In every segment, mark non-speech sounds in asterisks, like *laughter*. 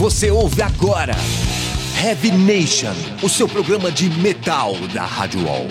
Você ouve agora Heavy Nation, o seu programa de metal da Rádio Wall.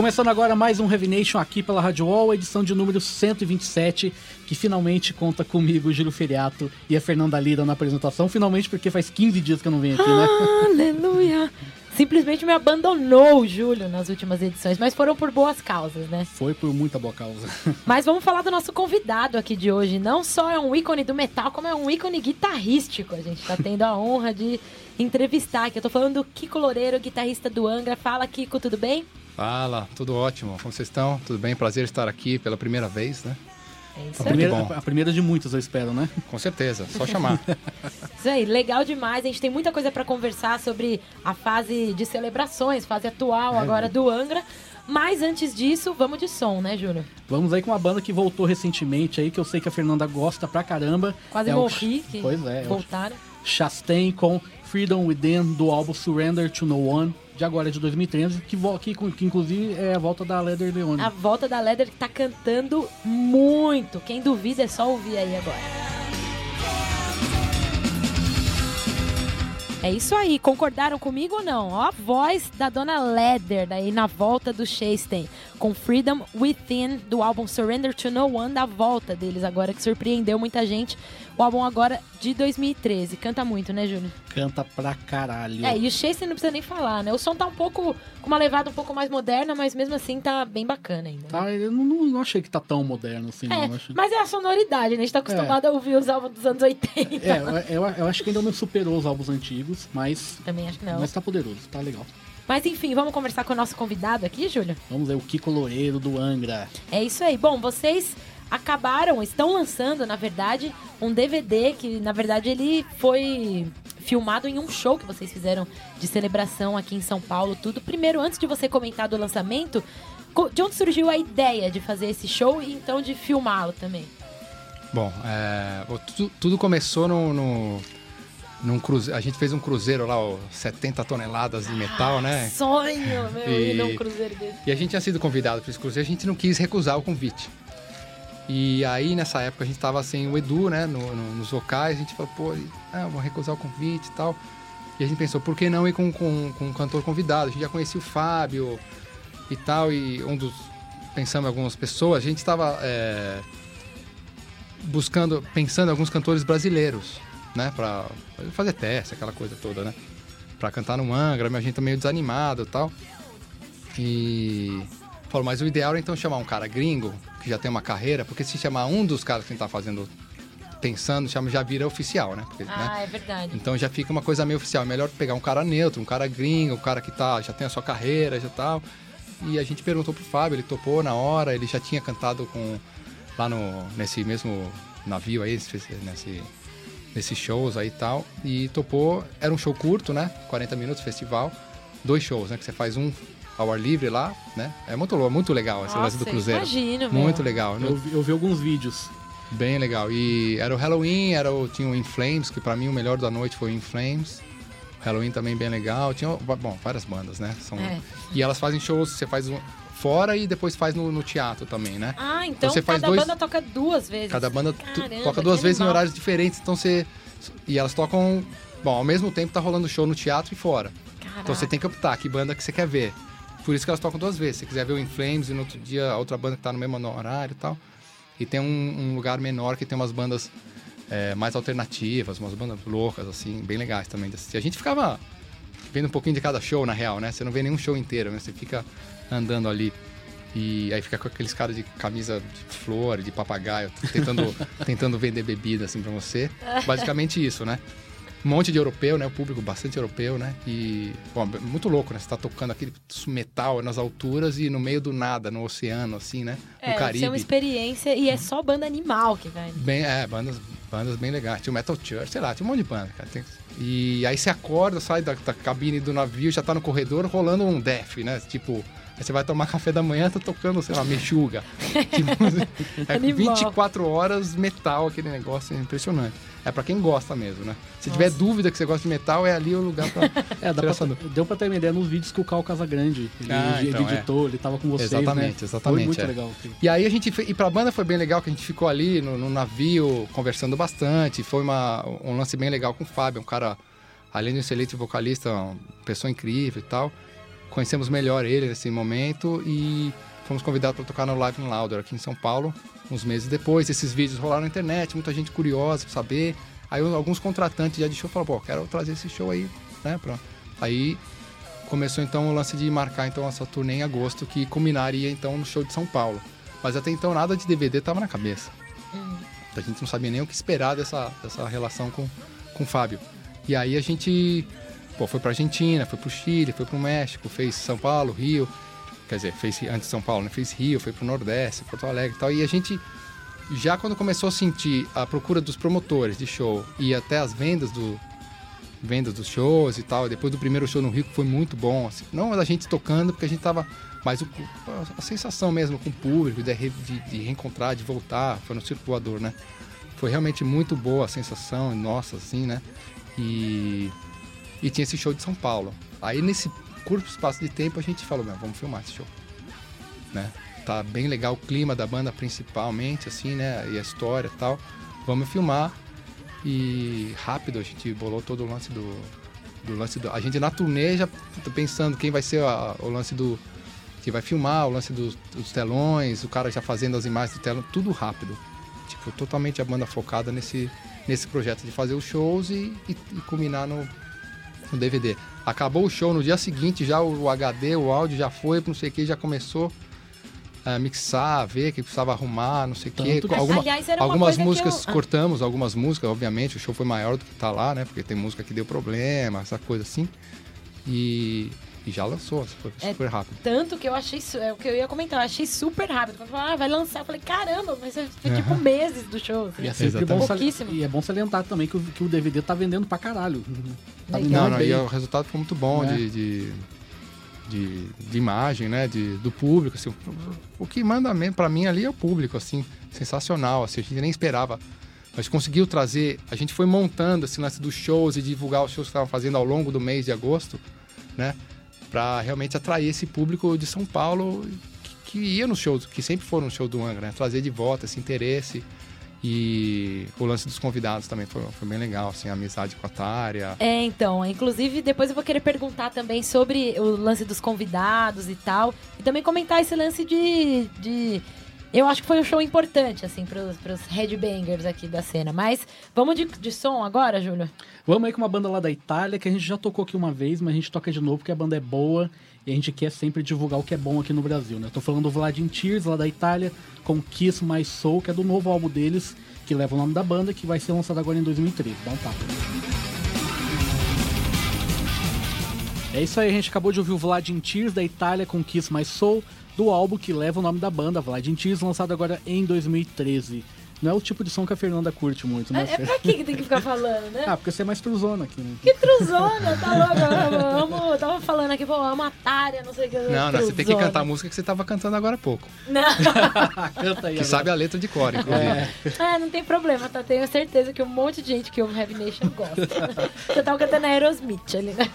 Começando agora mais um Heavy Nation aqui pela Rádio Wall, edição de número 127, que finalmente conta comigo, Júlio Feriato e a Fernanda Lira na apresentação. Finalmente, porque faz 15 dias que eu não venho aqui, né? Aleluia! Simplesmente me abandonou o Júlio nas últimas edições, mas foram por boas causas, né? Foi por muita boa causa. *laughs* Mas vamos falar do nosso convidado aqui de hoje. Não só é um ícone do metal, como é um ícone guitarrístico. A gente tá tendo a honra de entrevistar aqui. Eu tô falando do Kiko Loureiro, guitarrista do Angra. Fala, Kiko, tudo bem? Fala, tudo ótimo. Como vocês estão? Tudo bem? Prazer estar aqui pela primeira vez, né? É isso A aí. primeira, bom. a primeira de muitas, eu espero, né? Com certeza, só chamar. *laughs* Isso aí, legal demais. A gente tem muita coisa pra conversar sobre a fase de celebrações, fase atual agora do Angra. Mas antes disso, vamos de som, né, Júlio? Vamos aí com uma banda que voltou recentemente aí, que eu sei que a Fernanda gosta pra caramba. Quase É o morri. Ch- que Pois é, é o voltaram. Chastain com Freedom Within do álbum Surrender to No One, de agora de 2013, que, que, que inclusive é a volta da Leather Leone. A volta da Leather que tá cantando muito. Quem duvida é só ouvir aí agora. É isso aí, concordaram comigo ou não? Ó, a voz da dona Leather daí na volta do Chastain, com Freedom Within do álbum Surrender to No One, da volta deles agora, que surpreendeu muita gente. O álbum agora de 2013. Canta muito, né, Júnior? Canta pra caralho. É, e o Chastain não precisa nem falar, né? O som tá um pouco, com uma levada um pouco mais moderna, mas mesmo assim tá bem bacana ainda. né? Tá, eu não, não- achei que tá tão moderno assim, É, não. Achei... mas é a sonoridade, né? A gente tá acostumado a ouvir os álbuns dos anos 80. É, eu, eu- eu acho que ainda não superou os álbuns antigos, mas, Também acho que não. mas tá poderoso, tá legal. Mas enfim, vamos conversar com o nosso convidado aqui, Júlio? Vamos aí, o Kiko Loureiro do Angra. É isso aí. Bom, vocês acabaram, estão lançando, na verdade, um DVD que, na verdade, ele foi filmado em um show que vocês fizeram de celebração aqui em São Paulo, tudo. Primeiro, antes de você comentar do lançamento, de onde surgiu a ideia de fazer esse show e então de filmá-lo também? Bom, é, tudo, tudo começou no, no, num cruzeiro. A gente fez um cruzeiro lá, ó, 70 toneladas de metal, né? Sonho, meu, E- ir num cruzeiro desse. E a gente tinha sido convidado para esse cruzeiro, a gente não quis recusar o convite. E aí, nessa época, a gente tava sem o Edu, né, no- no- nos vocais, a gente falou, pô, ah, vou recusar o convite e tal. E a gente pensou, por que não ir com, com, com um cantor convidado? A gente já conhecia o Fábio e tal, e um dos... Pensamos em algumas pessoas, a gente estava buscando, pensando em alguns cantores brasileiros, né, pra fazer teste, aquela coisa toda, né? Pra cantar no Angra, mas a gente tá meio desanimado e tal. E falou, mas o ideal era então chamar um cara gringo, que já tem uma carreira, porque se chamar um dos caras que a gente tá fazendo, pensando, chama, já vira oficial, né? Porque, né? Ah, é verdade. Então já fica uma coisa meio oficial. É melhor pegar um cara neutro, um cara gringo, um cara que tá, já tem a sua carreira, já tal. E a gente perguntou pro Fábio, ele topou na hora, ele já tinha cantado com lá no nesse mesmo navio aí, nesse nesses shows aí e tal. E topou, era um show curto, né? 40 minutos, festival. Dois shows, né? Que você faz um ao ar livre lá, né? É muito, muito legal esse lance do Nossa, cruzeiro. imagino, meu. Muito legal. Eu, vi- eu vi alguns vídeos. Bem legal. E era o Halloween, era o, tinha o In Flames, que pra mim o melhor da noite foi o In Flames. Halloween também bem legal. Tinha, bom, várias bandas, né? São, É. E elas fazem shows, você faz um fora e depois faz no, no teatro também, né? Ah, então você faz cada dois- banda toca duas vezes. Cada banda Caramba, toca duas vezes em horários diferentes, então você. E elas tocam. Bom, ao mesmo tempo tá rolando show no teatro e fora. Então você tem que optar que banda que você quer ver. Por isso que elas tocam duas vezes. Se quiser ver o In Flames e no outro dia a outra banda que tá no mesmo horário e tal. E tem um, um lugar menor que tem umas bandas é, mais alternativas, umas bandas loucas, assim, bem legais também assistir. A gente ficava vendo um pouquinho de cada show, na real, né? Você não vê nenhum show inteiro, né? Você fica andando ali. E aí fica com aqueles caras de camisa de flor, de papagaio, tentando, *laughs* tentando vender bebida, assim, pra você. Basicamente isso, né? Um monte de europeu, né? O público bastante europeu, né? E, bom, muito louco, né? Você tá tocando aquele metal nas alturas e no meio do nada, no oceano, assim, né? É, no isso é Caribe. uma experiência e é só banda animal que vai. Bem, é, bandas, bandas bem legais. Tinha o Metal Church, sei lá, tinha um monte de banda, cara. Tem- E aí você acorda, sai da, da cabine do navio, já tá no corredor rolando um def, né? Tipo, aí você vai tomar café da manhã, tá tocando, sei lá, mexuga. *laughs* é Animal. 24 horas metal, aquele negócio impressionante. É pra quem gosta mesmo, né? Se tiver dúvida que você gosta de metal, é ali o lugar pra *laughs* É, dá pra, essa deu pra ter uma ideia nos vídeos que o Cal Casagrande, ele, Ah, ele então, é. editou, ele tava com vocês, Exatamente, né? exatamente, Foi muito é. legal. E aí a gente fe- e pra banda foi bem legal que a gente ficou ali no, no navio conversando bastante. Foi uma, um lance bem legal com o Fábio, um cara, além de um excelente vocalista, uma pessoa incrível e tal. Conhecemos melhor ele nesse momento e fomos convidados para tocar no Live in Louder aqui em São Paulo, uns meses depois. Esses vídeos rolaram na internet, muita gente curiosa pra saber. Aí alguns contratantes já de show falaram, pô, quero trazer esse show aí, né? Pra... Aí começou então o lance de marcar então essa turnê em agosto, que culminaria então no show de São Paulo. Mas até então nada de DVD tava na cabeça. A gente não sabia nem o que esperar dessa, dessa relação com, com o Fábio. E aí a gente pô, foi pra Argentina, foi pro Chile, foi pro México, fez São Paulo, Rio. Quer dizer, fez antes São Paulo, né? Fez Rio, foi pro Nordeste, Porto Alegre e tal. E a gente, já quando começou a sentir a procura dos promotores de show e até as vendas do vendas dos shows e tal, depois do primeiro show no Rio que foi muito bom, assim, não a gente tocando porque a gente tava, mas o- a sensação mesmo com o público de, de, de reencontrar, de voltar, foi no circulador, né? Foi realmente muito boa a sensação, nossa, assim, né? E, e tinha esse show de São Paulo. Aí nesse curto espaço de tempo a gente falou, "Meu, vamos filmar esse show, né? Tá bem legal o clima da banda principalmente, assim, né? E a história e tal. Vamos filmar e rápido a gente bolou todo o lance do, do lance do. A gente na turnê já tá pensando quem vai ser a- o lance do. Que vai filmar, o lance dos, dos telões, o cara já fazendo as imagens do telão, tudo rápido. Tipo, totalmente a banda focada nesse, nesse projeto de fazer os shows e, e, e culminar no, no DVD. Acabou o show no dia seguinte, já o, HD, o áudio já foi, não sei o que, já começou a mixar, ver que precisava arrumar, não sei o que. Alguma, Aliás, algumas músicas eu- cortamos, algumas músicas, obviamente, o show foi maior do que tá lá, né? Porque tem música que deu problema, essa coisa assim. E, e já lançou, foi É, super rápido. Tanto que eu achei, é o que eu ia comentar, eu achei super rápido. Quando falaram, ah, vai lançar, eu falei, caramba, mas foi tipo meses do show. assim. E é sempre bom, Pouquíssimo. e é bom salientar também que o, que o DVD tá vendendo pra caralho. Tá Legal. vendendo Não, não, bem. e o resultado foi muito bom Né? de, de, de, de imagem, né? De, do público, assim. O que manda mesmo pra mim ali é o público, assim. Sensacional, assim. A gente nem esperava. Mas conseguiu trazer... A gente foi montando esse lance dos shows e divulgar os shows que estavam fazendo ao longo do mês de agosto, né? Pra realmente atrair esse público de São Paulo que, que ia nos shows, que sempre foram no show do Angra, né? Trazer de volta esse interesse. E o lance dos convidados também foi, foi bem legal, assim, a amizade com a Tária. É, então, inclusive depois eu vou querer perguntar também sobre o lance dos convidados e tal. E também comentar esse lance de. de eu acho que foi um show importante, assim, pros, pros headbangers aqui da cena. Mas vamos de, de som agora, Júlio? Vamos aí com uma banda lá da Itália, que a gente já tocou aqui uma vez, mas a gente toca de novo porque a banda é boa e a gente quer sempre divulgar o que é bom aqui no Brasil, né? Eu tô falando do Vladimir Tears, lá da Itália, com Kiss My Soul, que é do novo álbum deles, que leva o nome da banda, que vai ser lançado agora em 2013. Dá um tapa. É isso aí, a gente acabou de ouvir o Vladimir Tears da Itália com Kiss My Soul, do álbum que leva o nome da banda, Vladimir lançado agora em 2013. Não é o tipo de som que a Fernanda curte muito, né? É, é pra que que tem que ficar falando, né? Ah, porque você é mais truzona aqui, né? Que truzona, tá louco? Eu amo, eu tava falando aqui, pô, amo a Tária, não sei o que. Não, não, você tem que cantar a música que você tava cantando agora há pouco. Não, *laughs* Canta aí. Que agora. sabe a letra de cor, inclusive. é, não tem problema, tá? Tenho certeza que um monte de gente que ouve Heavy Nation gosta. Você tava cantando Aerosmith ali, né?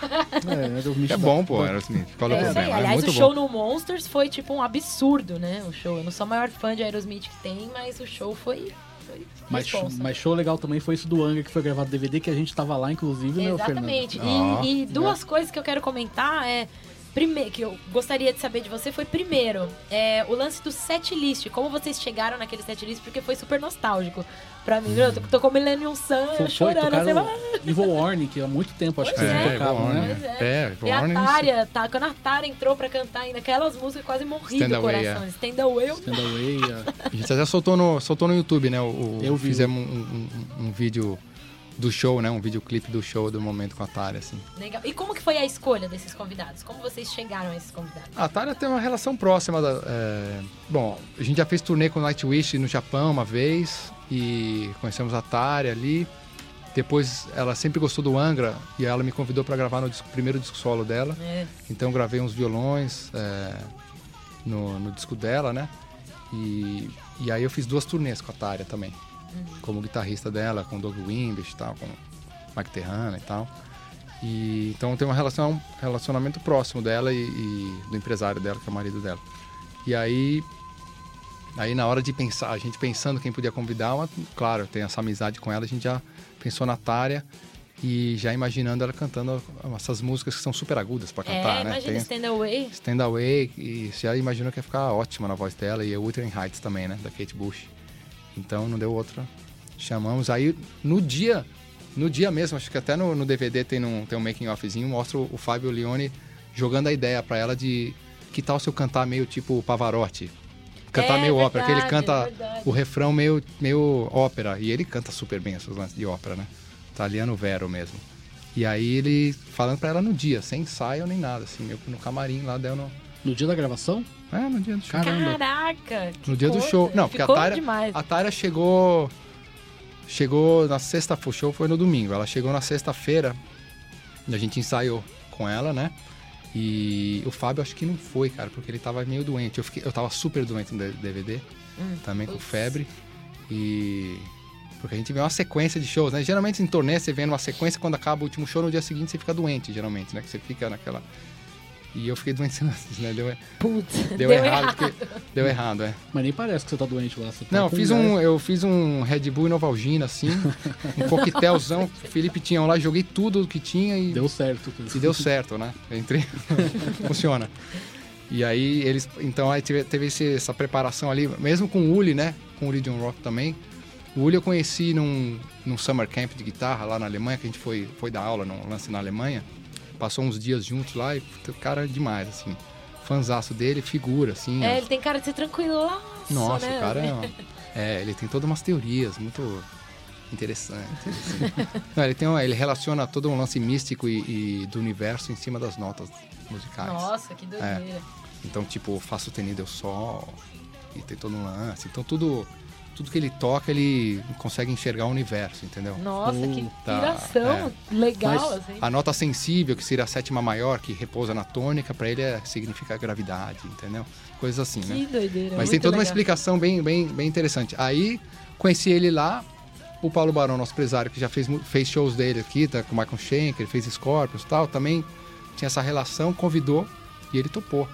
É, é, do É Michel bom, pô, Aerosmith. Qual é o É isso aí. problema? É Aliás, o muito show bom. no Monsters foi tipo um absurdo, né? O show. Eu não sou a maior fã de Aerosmith que tem, mas o show foi. Foi Mas, responsa. mas show legal também foi esse do Angra que foi gravado DVD, que a gente tava lá, inclusive, né, Exatamente. Fernando? Ó, E, e duas coisas que eu quero comentar é. Primeiro, que eu gostaria de saber de você foi primeiro, é, o lance do set list, como vocês chegaram naquele set list, porque foi super nostálgico pra mim. Eu tô, com Millennium Sun Foi, foi chorando, assim, tocaram ah, Evil Warning, que há muito tempo acho que Pois vocês é, não tocavam, Evil né? Warning. Pois É, Evil E a Warning, Tária, tá, quando a Tária entrou pra cantar ainda aquelas músicas, eu quase morri Stand do Away, coração. é. Stand Away, Stand Away, a- A gente até soltou no, soltou no YouTube, né? O, o- Eu vi. Fizemos um, um- um vídeo do show, né? Um videoclipe do show do momento com a Tária, assim. Legal. E como que foi a escolha desses convidados? Como vocês chegaram a esses convidados? A Tária tem uma relação próxima da. é, Bom, a gente já fez turnê com Nightwish no Japão uma vez e conhecemos a Tária ali. Depois, ela sempre gostou do Angra e ela me convidou para gravar no disco, primeiro disco solo dela. É. Então, gravei uns violões é, no, no disco dela, né? E, e aí eu fiz duas turnês com a Tária também. Como guitarrista dela, com o Doug Wimbish e tal, com o Mike Terrana e tal. E, então tem um relacion, relacionamento próximo dela e, e do empresário dela, que é o marido dela. E aí, aí na hora de pensar, a gente pensando quem podia convidar, uma, claro, tem essa amizade com ela, a gente já pensou na Tária e já imaginando ela cantando essas músicas que são super agudas para cantar, É, né? imagina Tem- Stand Away. Stand Away, e já imaginou que ia ficar ótima na voz dela, e a Wuthering Heights também, né, da Kate Bush. Então não deu outra. Chamamos. Aí no dia, no dia mesmo, acho que até no, no DVD tem um, tem um making offzinho, mostra o, o Fábio Leone jogando a ideia pra ela de que tal se eu cantar meio tipo Pavarotti? Cantar É, meio ópera, que ele verdade, canta verdade. o refrão meio, meio ópera, e ele canta super bem esses lances de ópera, né? Italiano Vero mesmo. E aí ele falando pra ela no dia, sem ensaio nem nada, assim, meio que no camarim lá deu no. No dia da gravação? É, no dia do show. Caramba. Caraca! que No dia do coisa. show. Não, porque a Ficou Tyra, demais. a Tyra chegou. Chegou na sexta, o show foi no domingo. Ela chegou na sexta-feira e a gente ensaiou com ela, né? E o Fábio acho que não foi, cara, porque ele tava meio doente. Eu, fiquei, eu tava super doente no DVD, Hum, também com putz. febre. E. Porque a gente vê uma sequência de shows, né? Geralmente em turnê você vê uma sequência, quando acaba o último show, no dia seguinte você fica doente, geralmente, né? Que você fica naquela. E eu fiquei doente *laughs* antes, né? Deu, Putz, deu, errado, porque- deu errado, é. Mas nem parece que você tá doente lá. Você tá Não, fiz um, eu fiz um Red Bull e Novalgina, assim, um *laughs* coquetelzão. Felipe tinha um lá, joguei tudo que tinha e Deu certo. e deu certo, né? Eu entrei, *laughs* funciona. E aí eles, então aí teve, teve esse- essa preparação ali, mesmo com o Uli, né? Com o Uli John Rock também. O Uli eu conheci num, num summer camp de guitarra lá na Alemanha, que a gente foi, foi dar aula num lance na Alemanha. Passou uns dias juntos lá e cara é demais, assim. Fanzaço dele, figura, assim. É, ó. ele tem cara de ser tranquilaço, Nossa, né? o cara é, *laughs* uma- é, ele tem todas umas teorias muito interessantes. assim. *laughs* Não, ele, tem uma- ele relaciona todo um lance místico e, e do universo em cima das notas musicais. Nossa, que doideira. Então, tipo, Fá sustenido é o sol e tem todo um lance. Então, tudo, tudo que ele toca, ele consegue enxergar o universo, entendeu? Nossa, que Tá, piração legal, Mas assim. A nota sensível, que seria a sétima maior, que repousa na tônica, pra ele é, significa gravidade, entendeu? Coisas assim, né? Que doideira. Mas tem toda uma legal. explicação bem, bem, bem interessante. Aí conheci ele lá, o Paulo Barão, nosso empresário, que já fez, fez shows dele aqui, tá, com o Michael Schenker, fez Scorpions e tal, também tinha essa relação, convidou e ele topou.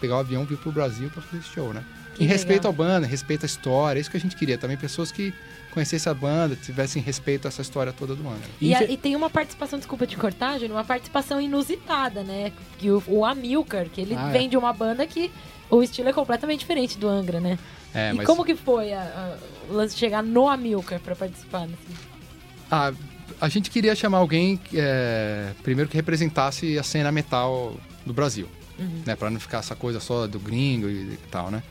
Pegar o avião, vir pro Brasil pra fazer esse show, né? Que em respeito à banda, em respeito à história, é isso que a gente queria. Também pessoas que conhecessem a banda, tivessem respeito a essa história toda do Angra. E, a- e tem uma participação, desculpa de cortar, Júnior, uma participação inusitada, né? Que o, o Amilcar, que ele Ah, é. vem de uma banda que o estilo é completamente diferente do Angra, né? É, e mas como que foi a- a- o lance de chegar no Amilcar pra participar? Assim? Ah, a gente queria chamar alguém, que, é, primeiro, que representasse a cena metal do Brasil. Né, pra não ficar essa coisa só do gringo e, e tal, né?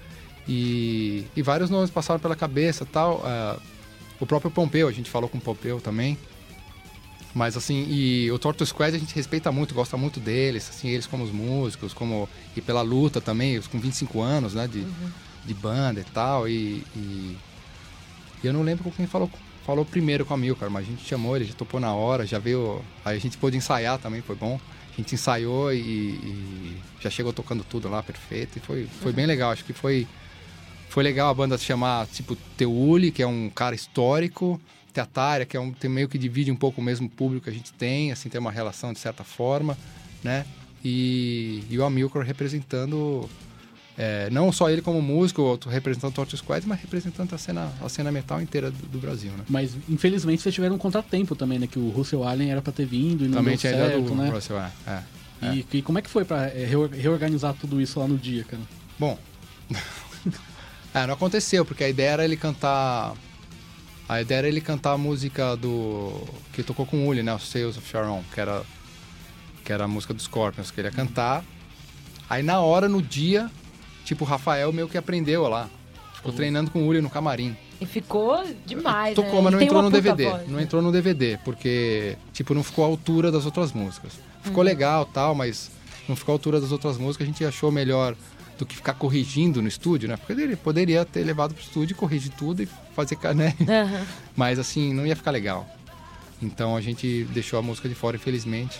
E, e vários nomes passaram pela cabeça tal. ah, o próprio Pompeu, a gente falou com o Pompeu também. Mas assim, e o Torto Squad a gente respeita muito, gosta muito deles, assim, eles como os músicos, como e pela luta também, com 25 anos, né, de, de banda e tal, e, e, e eu não lembro com quem falou, falou primeiro com a Milcar, mas a gente chamou, ele já topou na hora, já veio, aí a gente pôde ensaiar também, foi bom, a gente ensaiou e, e já chegou tocando tudo lá, perfeito, e foi, foi bem legal, acho que foi, foi legal a banda se chamar, tipo, Teuli, que é um cara histórico, Teatária, que é um, tem meio que divide um pouco o mesmo público que a gente tem, assim, tem uma relação de certa forma, né? E, e o Amilcar representando, é, não só ele como músico, outro representando o Torture Squad, mas representando a cena, a cena metal inteira do, do Brasil, né? Mas infelizmente vocês tiveram um contratempo também, né? Que o Russell Allen era pra ter vindo e não Também deu certo, do né? Russell, é, é. E, e como é que foi pra é, reor- reorganizar tudo isso lá no dia, cara? Bom, é, não aconteceu, porque a ideia era ele cantar. A ideia era ele cantar a música do. que tocou com o Uli, né? O Sales of Sharon, que era. que era a música dos Scorpions, que ele ia cantar. Aí na hora, no dia, tipo, o Rafael meio que aprendeu lá. Ficou treinando com o Uli no camarim. E ficou demais, Tocou, né? mas não tem entrou no DVD. voz, Não né? entrou no DVD, porque, tipo, não ficou à altura das outras músicas. Ficou Uhum. legal tal, mas não ficou à altura das outras músicas. A gente achou melhor do que ficar corrigindo no estúdio, né? Porque ele poderia ter levado pro estúdio, corrigir tudo e fazer, né? Aham. *laughs* Mas, assim, não ia ficar legal. Então a gente deixou a música de fora, infelizmente.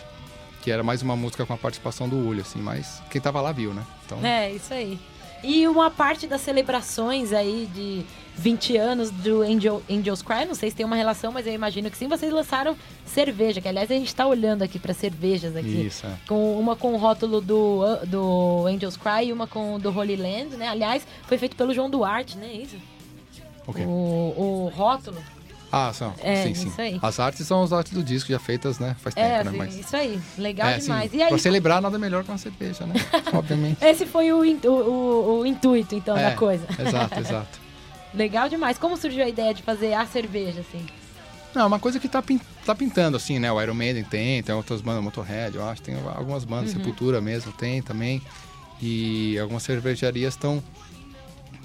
Que era mais uma música com a participação do Ulho, assim, mas quem tava lá viu, né? Então, É, isso aí. E uma parte das celebrações aí de 20 anos do Angel, Angels Cry, não sei se tem uma relação, mas eu imagino que sim, vocês lançaram cerveja, que aliás a gente tá olhando aqui para cervejas aqui. Isso, é. Com uma com o rótulo do, do Angels Cry e uma com o do Holy Land, né? Aliás, foi feito pelo João Duarte, né? Isso? Ok. O, o rótulo. Ah, são. É, sim, sim. isso aí. As artes são as artes do disco já feitas, né? Faz tempo, É, né? assim, Mas. isso aí. Legal é, assim, demais. e aí, pra celebrar, nada melhor que uma cerveja, né? *laughs* Obviamente. esse foi o, o, o- o intuito, então, É, da coisa. Exato, exato. Legal demais. Como surgiu a ideia de fazer a cerveja, assim? Não, é uma coisa que tá, pin- tá pintando, assim, né? O Iron Maiden tem, tem outras bandas, Motorhead, eu acho, tem algumas bandas, Uhum. Sepultura mesmo tem também. E algumas cervejarias estão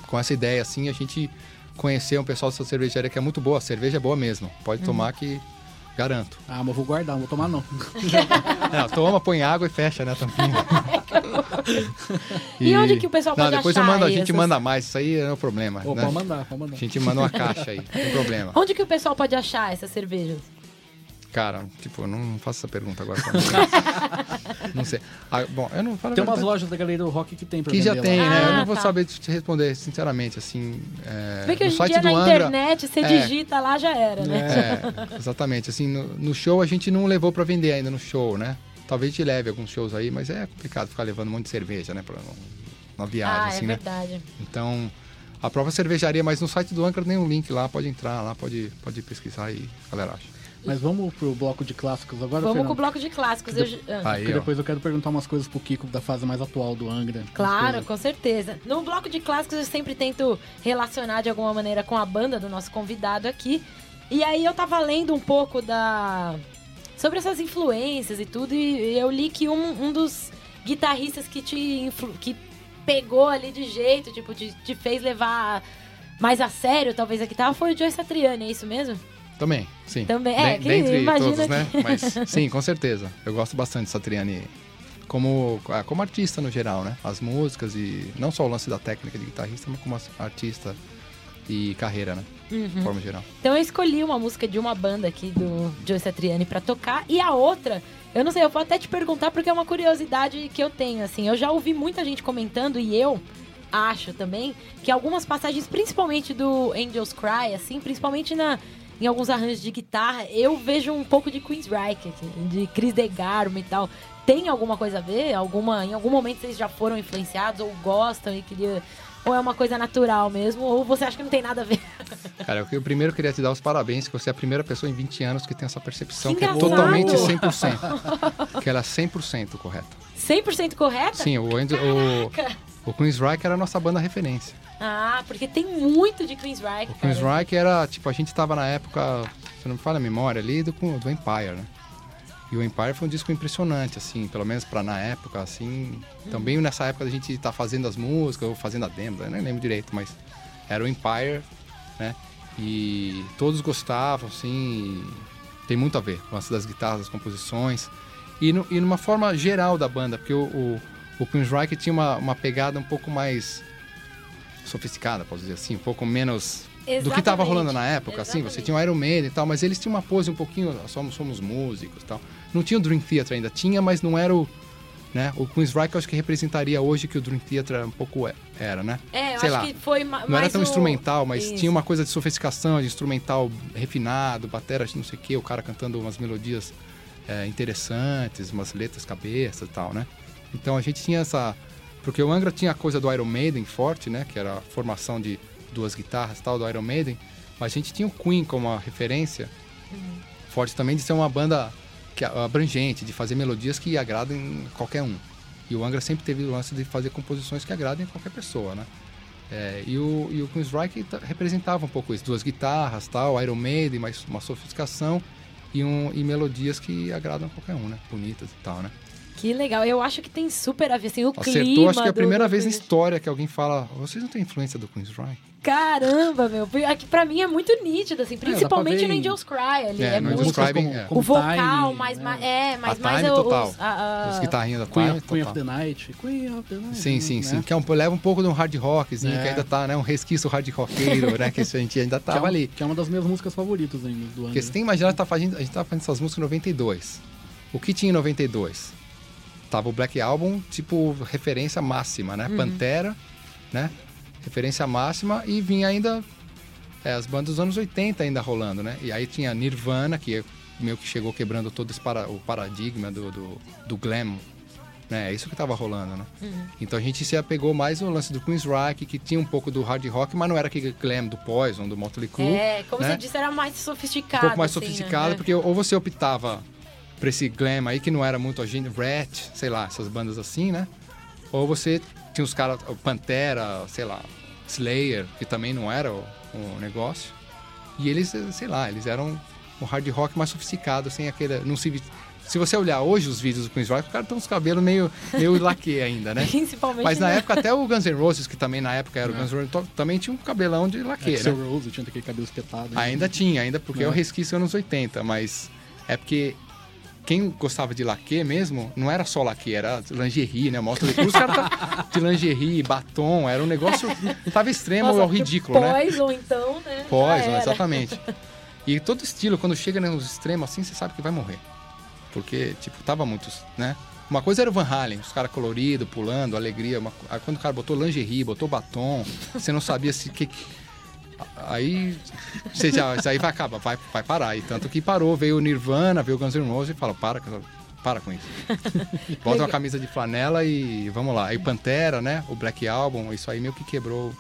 com essa ideia, assim, a gente conhecer um pessoal dessa cervejaria que é muito boa, a cerveja é boa mesmo. Pode Uhum. tomar que garanto. Ah, mas eu vou guardar, não vou tomar não. *laughs* Não, toma, põe água e fecha, né, tampinha. E onde que o pessoal Não, pode depois achar eu mando, a gente essas- manda mais, isso aí é o problema. Pô, né? pode mandar, pode mandar. A gente manda uma caixa aí, não tem problema. Onde que o pessoal pode achar essas cervejas? Cara, tipo, eu não faço essa pergunta agora. *laughs* não sei. Ah, bom, eu não falo Tem umas lojas da Galeria do Rock que tem pra Que já tem, lá. né? eu Ah, não vou tá. saber te responder, sinceramente, assim. É, Vê que no hoje em site dia do na Angra. internet você é. digita lá, já era, né? É, exatamente. Assim, no, no show a gente não levou pra vender ainda no show, né? Talvez a gente leve alguns shows aí, mas é complicado ficar levando um monte de cerveja, né? Pra, uma viagem, ah, assim, é né? verdade. Então, a própria cervejaria, mas no site do Anchor tem um link lá, pode entrar lá, pode, pode pesquisar aí, a galera acha. Mas vamos pro bloco de clássicos agora, Vamos com o bloco de clássicos. Eu- ah. Aí, Porque ó. depois eu quero perguntar umas coisas pro Kiko da fase mais atual do Angra. Claro, com certeza. No bloco de clássicos eu sempre tento relacionar de alguma maneira com a banda do nosso convidado aqui. E aí eu tava lendo um pouco da sobre essas influências e tudo e eu li que um, um dos guitarristas que te influ... que pegou ali de jeito, tipo, te, te fez levar mais a sério talvez a guitarra foi o Joe Satriani, é isso mesmo? Também, sim. Também, é, que Dentre todos, né? que- Mas *laughs* sim, com certeza. Eu gosto bastante de Satriani como, ah, como artista no geral, né? As músicas e não só o lance da técnica de guitarrista, mas como artista e carreira, né? Uhum. De forma geral. Então eu escolhi uma música de uma banda aqui do Joe Satriani pra tocar e a outra, eu não sei, eu vou até te perguntar porque é uma curiosidade que eu tenho, assim. Eu já ouvi muita gente comentando e eu acho também que algumas passagens, principalmente do Angels Cry, assim, principalmente na em alguns arranjos de guitarra, eu vejo um pouco de Queensryche, aqui, de Chris DeGarmo e tal. Tem alguma coisa a ver? Alguma, em algum momento vocês já foram influenciados ou gostam e queria ou é uma coisa natural mesmo, ou você acha que não tem nada a ver? *laughs* Cara, eu primeiro queria te dar os parabéns, que você é a primeira pessoa em 20 anos que tem essa percepção Que que, é totalmente 100%. que ela é 100% correta. 100% correta? Sim, o, o, o Queensryche era a nossa banda referência. Ah, porque tem muito de Queensryche, O cara. Queensryche era, tipo, a gente tava na época, se não me falha a memória, ali do, do Empire, né? E o Empire foi um disco impressionante, assim, pelo menos pra na época, assim. Também nessa época a gente tá fazendo as músicas, ou fazendo a demo, eu nem lembro direito, mas era o Empire, né? E todos gostavam, assim. Tem muito a ver com lance das guitarras, das composições. E, no, e numa forma geral da banda, porque o, o, o Queensryche tinha uma, uma pegada um pouco mais sofisticada, posso dizer assim, um pouco menos do que estava Exatamente. rolando na época, assim, você Exatamente. tinha o Iron Maiden e tal, mas eles tinham uma pose um pouquinho, somos, somos músicos e tal. Não tinha o Dream Theater ainda, tinha, mas não era o, né, o Queensryche eu acho que representaria hoje que o Dream Theater um pouco é- era, né? É, eu Sei acho lá, que foi ma- mais Não era tão o- instrumental, mas Isso. tinha uma coisa de sofisticação, de instrumental refinado, batera, não sei o que, o cara cantando umas melodias é, interessantes, umas letras cabeças e tal, né? Então a gente tinha essa... Porque o Angra tinha a coisa do Iron Maiden forte, né? Que era a formação de duas guitarras tal, do Iron Maiden. Mas a gente tinha o Queen como referência forte também de ser uma banda que, abrangente, de fazer melodias que agradem qualquer um. E o Angra sempre teve o lance de fazer composições que agradem qualquer pessoa, né? É, e o, e o representava um pouco isso, duas guitarras, tal, Iron Maiden, mas uma sofisticação e, um, e melodias que agradam qualquer um, né? Bonitas e tal, né? Que legal. Eu acho que tem super a ver, assim, o Acertou, clima acho que é a primeira do vez na história que alguém fala, vocês não têm influência do Queen's? Caramba, meu. Aqui pra mim é muito nítido, assim. pra Principalmente ver no Angels Cry ali. É, É, no muito... Angels Cry, como, é. O vocal, Time, mais, né? mais... É, mais, A mais Time o- total. os- a- a- Os guitarrinhas da Queen, Time, of, Queen of total. the Night. Queen of the Night. Sim, sim, né? sim. Que é um, leva um pouco de um hard rockzinho, É. que ainda tá, né? Um resquício hard rockeiro, né? Que a gente ainda *laughs* Que é, tava um- ali. que é uma das minhas músicas favoritas ainda do ano. Porque você tem que imaginar, tá fazendo, a gente tava fazendo essas músicas em 92. O que tinha em 92? Tava o Black Album, tipo, referência máxima, né? Pantera, né? Referência máxima e vinha ainda é, as bandas dos anos 80 ainda rolando, né? E aí tinha Nirvana, que meio que chegou quebrando todo esse para, o paradigma do, do, do glam, né? É isso que tava rolando, né? Então a gente se apegou mais no lance do Queen's Rock, que tinha um pouco do hard rock, mas não era aquele glam do Poison, do Motley Crue. É, como né? você disse, era mais sofisticado. um pouco mais assim, sofisticado, né? porque ou você optava pra esse glam aí, que não era muito a gente, Rat, sei lá, essas bandas assim, né? Ou você tinha os caras, o Pantera, sei lá, Slayer, que também não era o, o negócio. E eles, sei lá, eles eram um hard rock mais sofisticado, sem aquele. Não se, se você olhar hoje os vídeos do Queen's Rock, o cara tem uns cabelos meio, meio laque ainda, né? *laughs* Principalmente Mas na né? época, até o Guns N' Roses, que também na época era o Guns N' Roses, também tinha um cabelão de laque, Axel né? Rose tinha aquele cabelo espetado. né? Ainda tinha, ainda porque é, É. o resquício anos 80, mas é porque quem gostava de laque mesmo, não era só laque, era lingerie, né? Mostra os caras tá de lingerie, batom, era um negócio. Tava extremo Nossa, ao ridículo, né? Poison, então, né? Poison, exatamente. E todo estilo, quando chega nos extremos assim, você sabe que vai morrer. Porque, tipo, tava muitos, né? Uma coisa era o Van Halen, os caras coloridos, pulando, alegria. Uma... Quando o cara botou lingerie, botou batom, você não sabia se que. Aí, você já, isso aí vai acabar, vai, vai parar. E tanto que parou, veio o Nirvana, veio o Guns N' Roses e fala, para, com para com isso. *laughs* Bota uma camisa de flanela e vamos lá. Aí Pantera, né? O Black Album, isso aí meio que quebrou.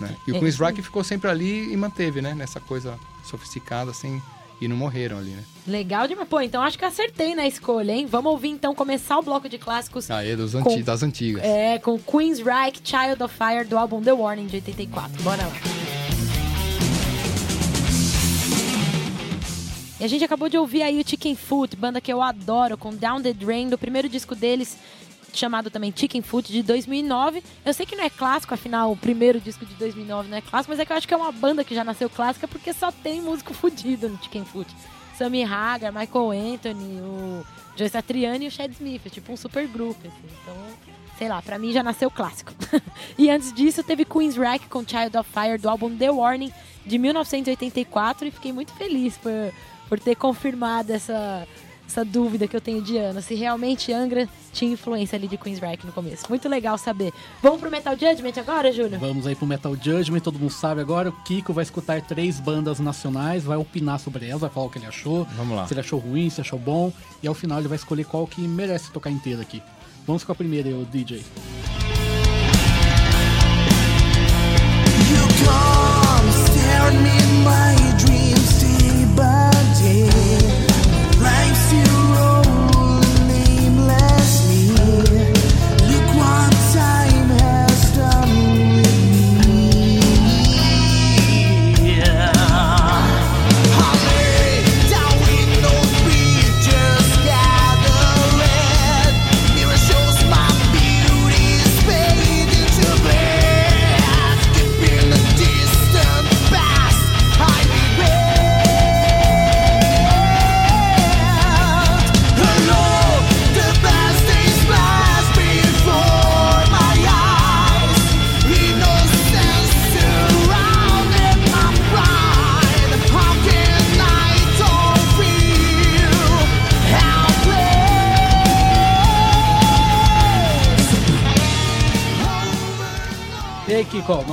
Né? E o É, Queen's isso Rock ficou sempre ali e manteve, né? Nessa coisa sofisticada, assim, e não morreram ali, né? Legal demais. Pô, então acho que acertei na escolha, hein? Vamos ouvir então começar o bloco de clássicos. Aí, dos Com- anti... das antigas. É, com Queen's Reich, Child of Fire, do álbum The Warning, de 84. Bora lá. E a gente acabou de ouvir aí o Chicken Foot, banda que eu adoro, com Down the Drain, do primeiro disco deles, chamado também Chicken Foot, de 2009. Eu sei que não é clássico, afinal, o primeiro disco de 2009 não é clássico, mas é que eu acho que é uma banda que já nasceu clássica porque só tem músico fudido no Chicken Foot. Sammy Hagar, Michael Anthony, o Joe Satriani e o Chad Smith. É tipo um super grupo, assim. Então, sei lá, pra mim já nasceu clássico. *laughs* e antes disso, teve Queen's Rack com Child of Fire, do álbum The Warning, de 1984. E fiquei muito feliz por, por ter confirmado essa, essa dúvida que eu tenho de Ana. Se realmente Angra tinha influência ali de Queen's Rack no começo. Muito legal saber. Vamos pro Metal Judgment agora, Júlio? Vamos aí pro Metal Judgment, todo mundo sabe agora. O Kiko vai escutar três bandas nacionais, vai opinar sobre elas, vai falar o que ele achou. Vamos lá. Se ele achou ruim, se achou bom. E ao final ele vai escolher qual que merece tocar inteiro aqui. Vamos com a primeira o DJ. You come staring me in my day. Life's your own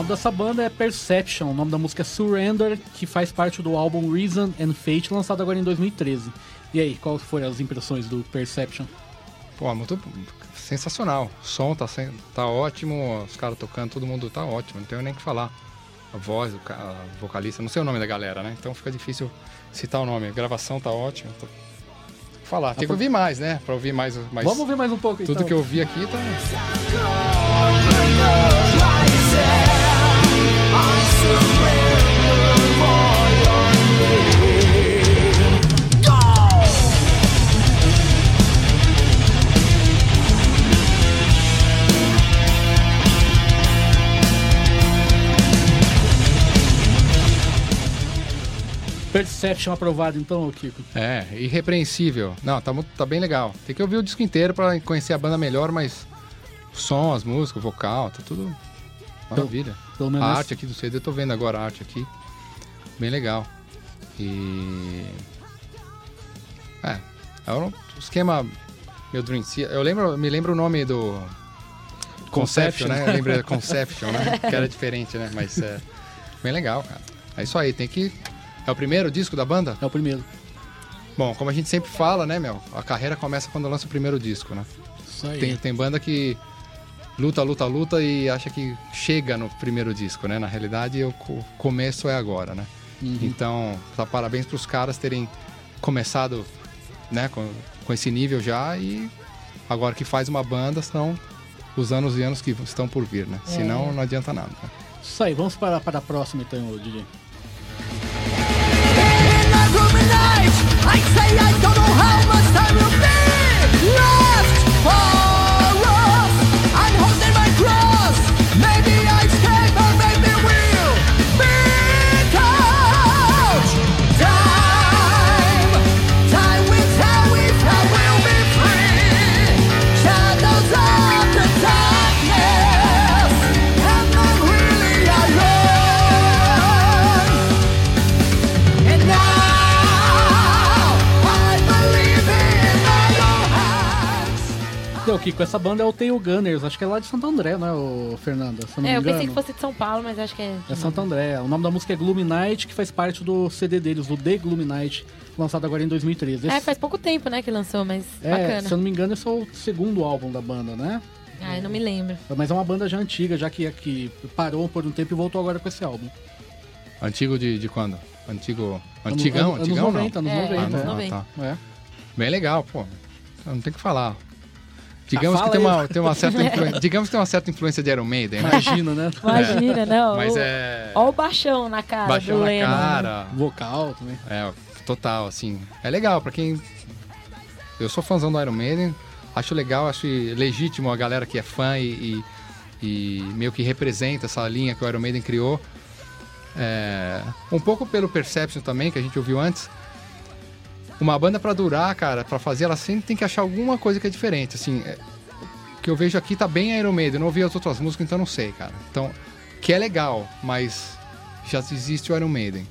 dessa banda é Perception, o nome da música é Surrender, que faz parte do álbum Reason and Fate, lançado agora em 2013. E aí, quais foram as impressões do Perception? Pô, muito sensacional. O som tá, tá ótimo, os caras tocando, todo mundo tá ótimo, não tenho nem o que falar. A voz, o a vocalista, não sei o nome da galera, né? Então fica difícil citar o nome. A gravação tá ótima. Tô... Falar, tem que ouvir mais, né? Pra ouvir mais. mais... Vamos ver mais um pouco Tudo então. que eu ouvi aqui tá. Perception aprovado, então, Kiko. É, irrepreensível. Não, tá, tá bem legal. Tem que ouvir o disco inteiro para conhecer a banda melhor, mas o som, as músicas, o vocal, tá tudo maravilha. Pelo A menos arte aqui do CD, eu tô vendo agora a arte aqui. Bem legal. E. É, é um esquema meu Dream Theater. Eu lembro, me lembro o nome do. Conception, né? Eu lembrei da Conception, né? Que era diferente, né? Mas é bem legal, cara. É isso aí, tem que. É o primeiro disco da banda? é o primeiro. Bom, como a gente sempre fala, né, meu? A carreira começa quando lança o primeiro disco, né? Isso aí. Tem, tem banda que luta, luta, luta e acha que chega no primeiro disco, né? Na realidade, o co- começo é agora, né? Então, tá, parabéns pros caras terem começado, né, com, com esse nível já e agora que faz uma banda são os anos e anos que estão por vir, né? Senão não adianta nada. né? Isso aí, vamos para, para a próxima então, DJ. I say I don't know how much time will be left for Kiko, essa banda é o Tail Gunners, acho que é lá de Santo André, né, ô Fernanda? Se eu não É, me eu engano. pensei que fosse de São Paulo, mas acho que é. É Santo André. O nome da música é Gloomy Night, que faz parte do CD deles, do The Gloomy Night, lançado agora em 2013. É, Esse- faz pouco tempo, né, que lançou, mas é, bacana. se eu não me engano, esse é o segundo álbum da banda, né? Ai, não me lembro. Mas é uma banda já antiga, já que, que parou por um tempo e voltou agora com esse álbum. Antigo de, de quando? Antigo. Antigão? Anos, Antigão anos 90, não? anos É, 90. anos é. 90. tá. É. Bem legal, pô. Não tem o que falar. Digamos Ah, que tem uma, tem uma certa influência. *laughs* digamos que tem uma certa influência de Iron Maiden, né? Imagina, né? Imagina, *laughs* não. Mas o- é. Ó o baixão na cara Baixão do na Lennon. né? cara. Vocal também. É, total, assim. É legal pra quem. Eu sou fãzão do Iron Maiden. Acho legal, acho legítimo a galera que é fã e, e, e meio que representa essa linha que o Iron Maiden criou. É, um pouco pelo Perception também, que a gente ouviu antes. Uma banda pra durar, cara, pra fazer, ela sempre tem que achar alguma coisa que é diferente. Assim, é, o que eu vejo aqui tá bem Iron Maiden. Eu não ouvi as outras músicas, então não sei, cara. Então, que é legal, mas já existe o Iron Maiden.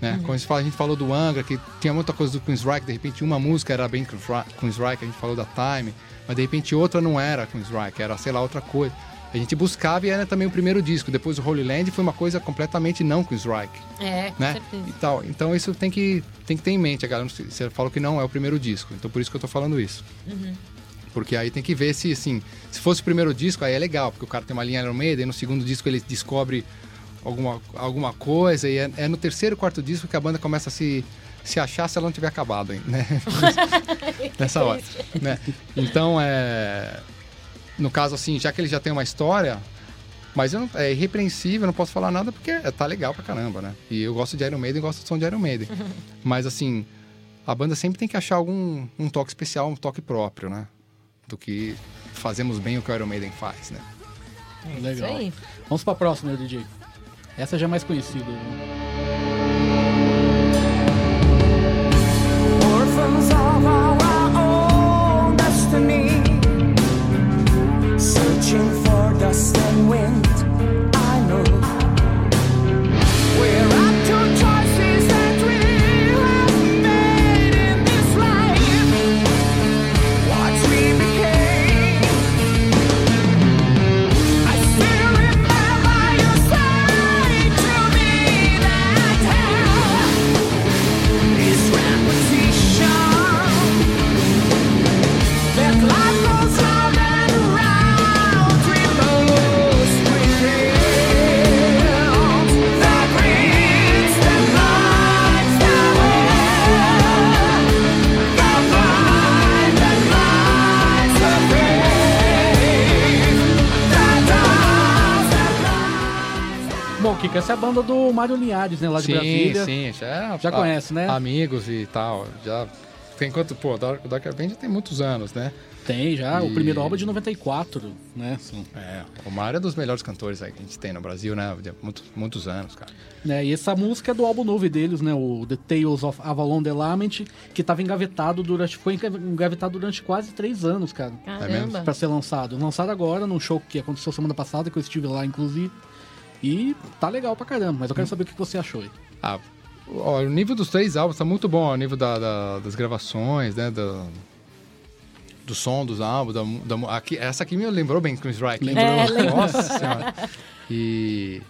Né? Quando a gente, fala, a gente falou do Angra, que tinha muita coisa do Queensryche, de repente uma música era bem Queensryche, Queensryche, a gente falou da Time, mas de repente outra não era Queensryche, era, sei lá, outra coisa. A gente buscava e era também o primeiro disco. Depois o Holy Land foi uma coisa completamente não Queensryche, É, com né? certeza. E tal. Então isso tem que, tem que ter em mente, a galera. Você falou que não é o primeiro disco, então por isso que eu tô falando isso. Porque aí tem que ver se, assim, se fosse o primeiro disco, aí é legal, porque o cara tem uma linha Iron Maiden, no segundo disco ele descobre alguma, alguma coisa, e é, é no terceiro, quarto disco que a banda começa a se, se achar se ela não tiver acabado ainda, né? *laughs* Nessa hora, né? Então, é... No caso, assim, já que ele já tem uma história, mas eu não- é irrepreensível, eu não posso falar nada porque é- tá legal pra caramba, né? E eu gosto de Iron Maiden e gosto do som de Iron Maiden. *laughs* mas, assim, a banda sempre tem que achar algum um toque especial, um toque próprio, né? Do que fazemos bem o que o Iron Maiden faz, né? Legal. Isso aí. Vamos pra próxima, DJ. Essa já é mais conhecida. Orphans for Mário Linhares, né? Lá de sim, Brasília. sim, já, Já conhece, né? Amigos e tal, já tem quanto, pô, o Dark, o Dark Avenger tem muitos anos, né? Tem já, o E- primeiro álbum é de 94, né? Assim, É, o Mário é dos melhores cantores aí que a gente tem no Brasil, né? De muitos, muitos anos, cara. né? E essa música é do álbum novo deles, né? O The Tales of Avalon The Lament, que tava engavetado durante. Foi engavetado durante quase três anos, cara. Caramba. Pra ser lançado. Lançado agora, num show que aconteceu semana passada, que eu estive lá, inclusive. E tá legal pra caramba, mas eu quero saber o que você achou aí. Ah, ó, o nível dos três álbuns tá muito bom, ó, o nível da- da- das gravações, né? Da, do som dos álbuns. Da, da aqui, essa aqui me lembrou bem Chris Reich. Lembrou. É. Nossa senhora. E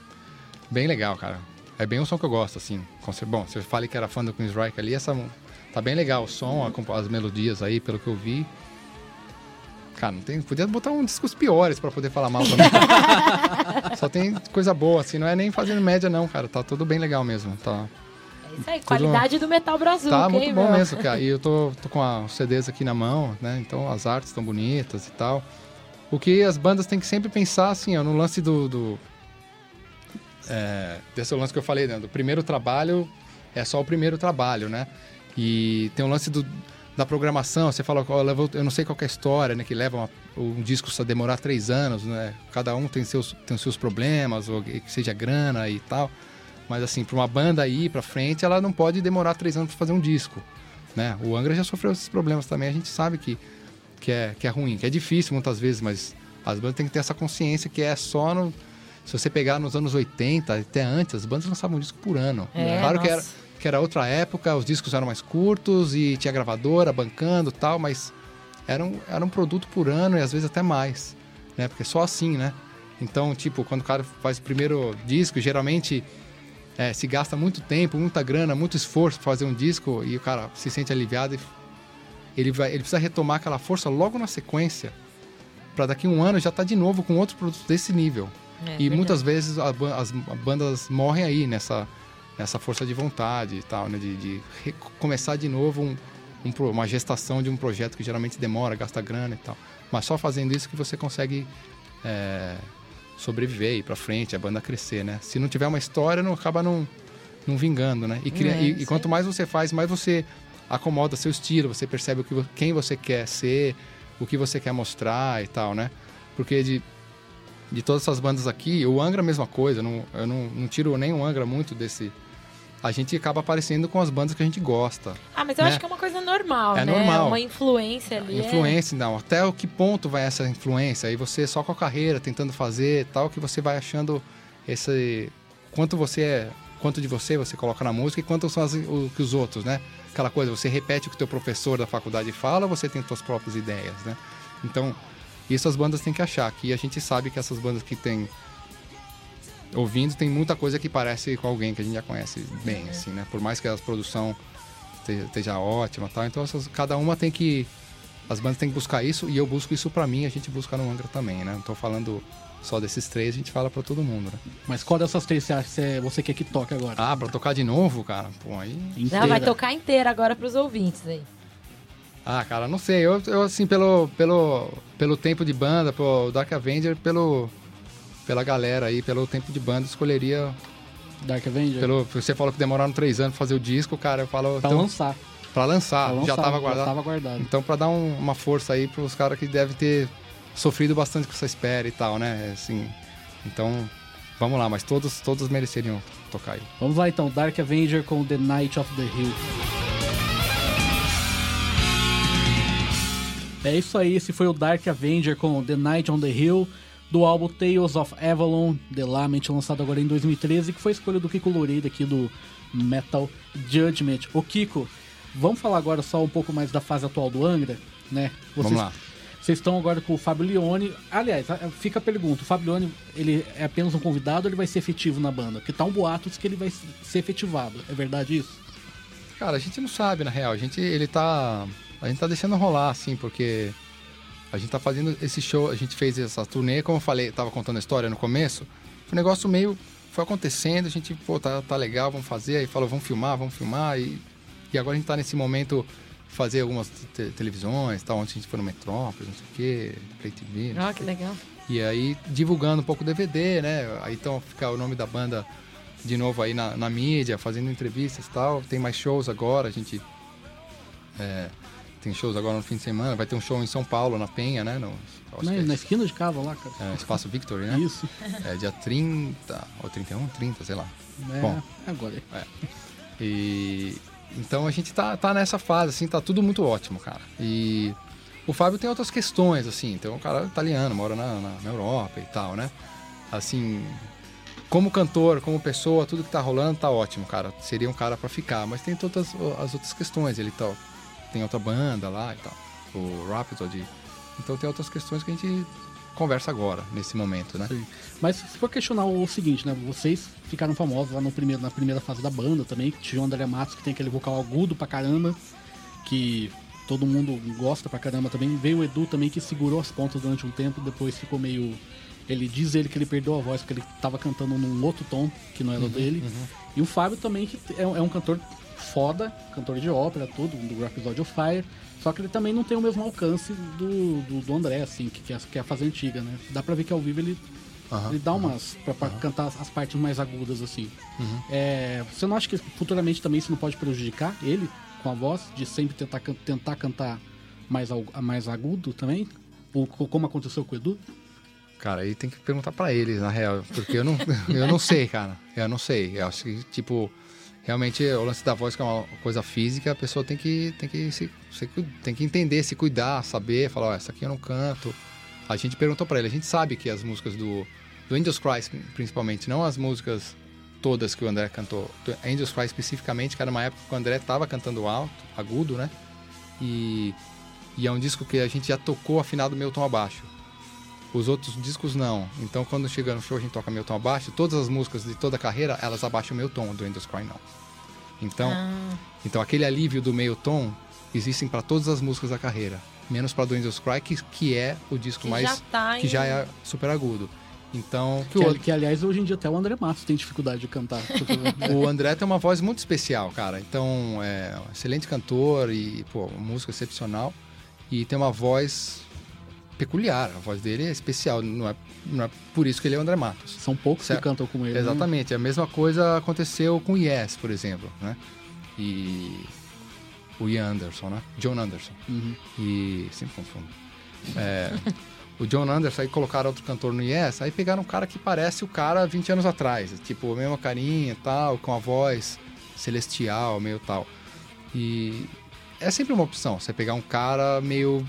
bem legal, cara. É bem um som que eu gosto, assim. Bom, você fala que era fã do Queen's Reich ali, essa tá bem legal o som, a compo- as melodias aí, pelo que eu vi. Cara, não tem, podia botar uns discos piores pra poder falar mal também. *laughs* Tem coisa boa, assim, não é nem fazendo média não, cara. Tá tudo bem legal mesmo, tá. É isso aí, qualidade do Metal Brasil. Tá muito bom mesmo, cara. E eu tô, tô com a- os CDs aqui na mão, né? Então as artes estão bonitas e tal. O que as bandas têm que sempre pensar, assim, ó, no lance do. do é, desse lance que eu falei, né? Do primeiro trabalho é só o primeiro trabalho, né? E tem o lance do, da programação. Você fala, eu não sei qual que é a história, né? Que leva uma- um disco a demorar três anos, né? Cada um tem seus, tem seus problemas, ou que seja grana e tal. Mas assim, para uma banda ir para frente, ela não pode demorar três anos para fazer um disco, né? O Angra já sofreu esses problemas também. A gente sabe que, que, é, que é ruim, que é difícil muitas vezes, mas as bandas têm que ter essa consciência que é só no... Se você pegar nos anos 80, até antes, as bandas lançavam um disco por ano. É, claro que era, nossa. Que era outra época, os discos eram mais curtos e tinha gravadora bancando tal, mas era um, era um produto por ano e às vezes até mais, né? Porque só assim, né? Então, tipo, quando o cara faz o primeiro disco, geralmente é, se gasta muito tempo, muita grana, muito esforço pra fazer um disco e o cara se sente aliviado e ele, vai, ele precisa retomar aquela força logo na sequência para daqui a um ano já estar de novo com outro produto desse nível. É, e verdade. muitas vezes a as bandas morrem aí nessa, nessa força de vontade e tal, né? De, de começar de novo um- um uma gestação de um projeto que geralmente demora, gasta grana e tal. Mas só fazendo isso que você consegue é, sobreviver, ir pra frente, a banda crescer, né? Se não tiver uma história, não acaba não, não vingando, né? E, cria- É, e- e quanto mais você faz, mais você acomoda seu estilo, você percebe o que, quem você quer ser, o que você quer mostrar e tal, né? Porque de, de todas essas bandas aqui, o Angra é a mesma coisa, não, eu não, não tiro nem o Angra muito desse... A gente acaba aparecendo com as bandas que a gente gosta. Ah, mas eu né? acho que é uma coisa normal, É né? normal. Uma influência ali. é- Influência, não. Até o que ponto vai essa influência? Aí você só com a carreira, tentando fazer tal, que você vai achando esse... Quanto você é... Quanto de você você coloca na música e quanto são as, o que os outros, né? Aquela coisa, você repete o que o teu professor da faculdade fala ou você tem suas próprias ideias, né? Então, isso as bandas têm que achar. Que a gente sabe que essas bandas que tem... Ouvindo, tem muita coisa que parece com alguém que a gente já conhece bem, assim, né? Por mais que a produção esteja, esteja ótima e tal. Então, essas- cada uma tem que as bandas têm que buscar isso e eu busco isso pra mim, a gente busca no Angra também, né? Não tô falando só desses três, a gente fala pra todo mundo, né? Mas qual dessas três você acha que você, você quer que toque agora? Ah, pra tocar de novo, cara? Pô, aí. Não, vai Inteira. tocar inteira agora pros ouvintes aí. Ah, cara, não sei. Eu, eu assim, pelo, pelo, pelo tempo de banda, pelo Dark Avenger, pelo, pela galera aí, pelo tempo de banda, escolheria. Dark Avenger? Pelo, você falou que demoraram três anos pra fazer o disco, cara, eu falo. Pra então, lançar. pra lançar, Pra lançar, já tava guardado. tava guardado. Então, pra dar um- uma força aí pros caras que devem ter sofrido bastante com essa espera e tal, né? Assim, então, vamos lá, mas todos, todos mereceriam tocar aí. Vamos lá então, Dark Avenger com The Night of the Hill. É isso aí, esse foi o Dark Avenger com The Night on the Hill, do álbum Tales of Avalon, The Lament, lançado agora em 2013, que foi a escolha do Kiko Loureiro aqui do Metal Judgment. Ô Kiko, vamos falar agora só um pouco mais da fase atual do Angra, né? Vamos lá. Vocês estão agora com o Fábio Leone. Aliás, fica a pergunta: o Fábio Leone ele é apenas um convidado ou ele vai ser efetivo na banda? Porque tá um boatos que ele vai ser efetivado. É verdade isso? Cara, a gente não sabe, na real. A gente, ele tá. A gente tá deixando rolar, assim, porque a gente tá fazendo esse show, a gente fez essa turnê, como eu falei, tava contando a história no começo. O negócio meio foi acontecendo, a gente, pô, tá, tá legal, vamos fazer. Aí falou, vamos filmar, vamos filmar. E, e agora a gente tá nesse momento fazer algumas te- televisões, tal, onde a gente foi no Metrópolis, não sei o quê, Play TV. não sei Ó, o que legal. E aí divulgando um pouco o DVD, né? Aí então fica o nome da banda de novo aí na, na mídia, fazendo entrevistas e tal. Tem mais shows agora, a gente é, tem shows agora no fim de semana. Vai ter um show em São Paulo, na Penha, né? No, Na, é na esquina de casa lá, cara. é, Espaço Victory, né? Isso. É dia 30, ou 31, 30, sei lá. É, Bom. agora. E então a gente tá, tá nessa fase, assim, tá tudo muito ótimo, cara. E o Fábio tem outras questões, assim, então o cara é italiano, mora na, na, na Europa e tal, né? Assim, como cantor, como pessoa, tudo que tá rolando tá ótimo, cara. Seria um cara pra ficar, mas tem todas as outras questões. Ele tá, tem outra banda lá e tal, o Rhapsody. Então tem outras questões que a gente conversa agora, nesse momento, né? Sim. Mas se for questionar o seguinte, né? Vocês ficaram famosos lá no primeiro, na primeira fase da banda também. que Tinha o André Matos, que tem aquele vocal agudo pra caramba, que todo mundo gosta pra caramba também. Veio o Edu também, que segurou as pontas durante um tempo, depois ficou meio. Ele diz ele que ele perdeu a voz, porque ele tava cantando num outro tom, que não era o dele. E o Fábio também, que é, um- é um cantor foda, cantor de ópera, tudo, do episódio of Fire. Só que ele também não tem o mesmo alcance do, do, do André, assim, que, que, é, que é a fase antiga, né? Dá pra ver que ao vivo ele Aham. ele dá umas. pra, pra cantar as, as partes mais agudas, assim. Uhum. É, você não acha que futuramente também isso não pode prejudicar ele com a voz? De sempre tentar, tentar cantar mais, mais agudo também? Ou, co- como aconteceu com o Edu? Cara, aí tem que perguntar pra eles, na real, porque eu não, *laughs* eu não sei, cara. Eu não sei. Eu acho que, tipo, realmente o lance da voz que é uma coisa física, a pessoa tem que, tem que, se, se tem que entender, se cuidar, saber, falar, ó, essa aqui eu não canto. A gente perguntou pra ele, a gente sabe que as músicas do, do Angels Cry, principalmente, não as músicas todas que o André cantou, do Angels Cry especificamente, que era uma época que o André tava cantando alto, agudo, né? E, e é um disco que a gente já tocou afinado meu tom abaixo. Os outros discos não. Então quando chega no show a gente toca meu tom abaixo. Todas as músicas de toda a carreira, elas abaixam o meu tom, do Angels Cry não. Então, Ah, então aquele alívio do meio tom existem para todas as músicas da carreira. Menos para do Angels Cry, que, que é o disco Que mais... já tá que em- já é super agudo. Então, que Que, o, que, aliás, hoje em dia até o André Matos tem dificuldade de cantar. *laughs* o André tem uma voz muito especial, cara. Então, é um excelente cantor e, pô, música excepcional. E tem uma voz peculiar. A voz dele é especial. Não é, não é por isso que ele é o André Matos. São poucos Certo. que cantam com ele. né? Exatamente. A mesma coisa aconteceu com Yes, por exemplo, né? E o Ian Anderson, né? John Anderson. Uhum. E sempre confundo. É, o John Anderson, aí colocaram outro cantor no Yes, aí pegaram um cara que parece o cara 20 anos atrás. Tipo, a mesma carinha e tal, com a voz celestial, meio tal. E é sempre uma opção, você pegar um cara meio